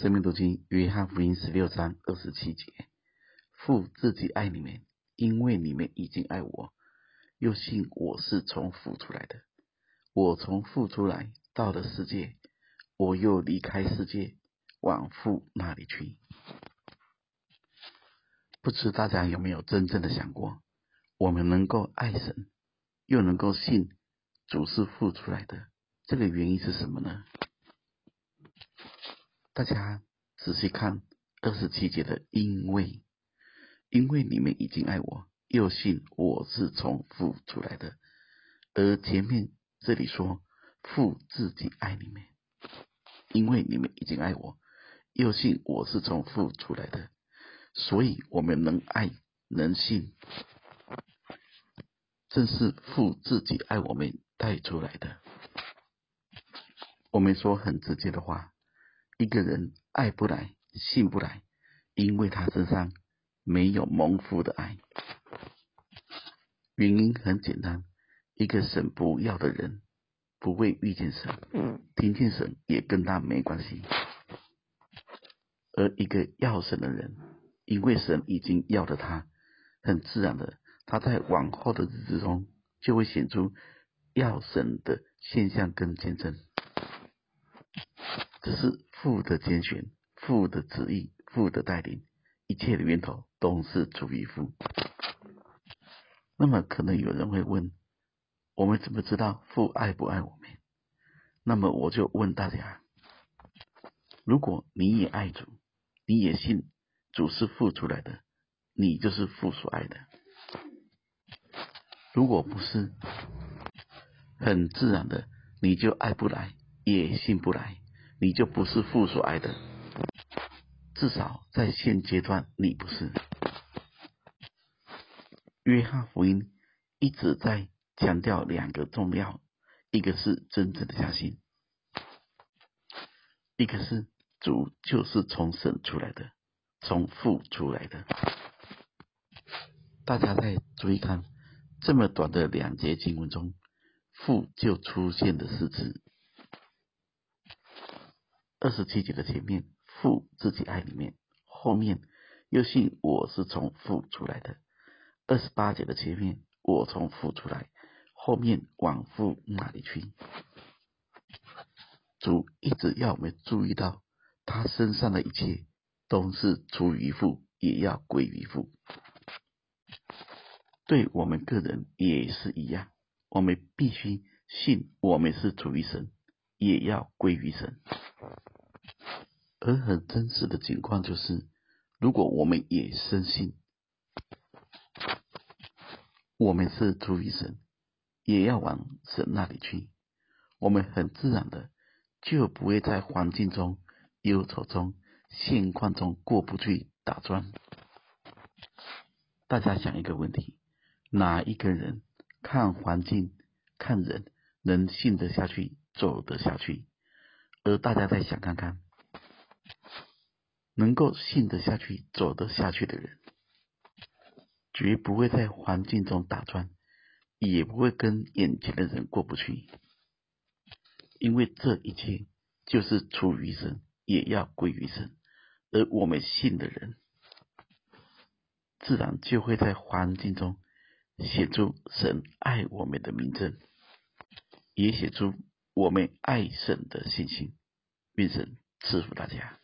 生命读经约翰福音十六章二十七节：父自己爱你们，因为你们已经爱我，又信我是从父出来的。我从父出来，到了世界，我又离开世界，往父那里去。不知大家有没有真正的想过，我们能够爱神，又能够信主是父出来的，这个原因是什么呢？大家仔细看二十七节的“因为”，因为你们已经爱我，又信我是从父出来的。而前面这里说父自己爱你们，因为你们已经爱我，又信我是从父出来的，所以我们能爱能信，正是父自己爱我们带出来的。我们说很直接的话。一个人爱不来，信不来，因为他身上没有蒙福的爱。原因很简单，一个神不要的人，不会遇见神，听见神也跟他没关系。而一个要神的人，因为神已经要了他，很自然的，他在往后的日子中就会显出要神的现象跟见证。只是父的拣选，父的旨意，父的带领，一切的源头都是出于父。那么，可能有人会问：我们怎么知道父爱不爱我们？那么，我就问大家：如果你也爱主，你也信主是父出来的，你就是父所爱的；如果不是，很自然的，你就爱不来，也信不来。你就不是父所爱的，至少在现阶段你不是。约翰福音一直在强调两个重要，一个是真正的相信，一个是主就是从神出来的，从父出来的。大家再注意看，这么短的两节经文中，父就出现的四次。二十七节的前面，父自己爱里面，后面又信我是从父出来的。二十八节的前面，我从父出来，后面往父那里去。主一直要我们注意到，他身上的一切都是出于父，也要归于父。对我们个人也是一样，我们必须信我们是属于神，也要归于神。而很真实的情况就是，如果我们也深信我们是出于神，也要往神那里去，我们很自然的就不会在环境中、忧愁中、现况中过不去打转。大家想一个问题：哪一个人看环境、看人能信得下去、走得下去？而大家再想看看。能够信得下去、走得下去的人，绝不会在环境中打转，也不会跟眼前的人过不去，因为这一切就是出于神，也要归于神。而我们信的人，自然就会在环境中写出神爱我们的明证，也写出我们爱神的信心。愿神赐福大家。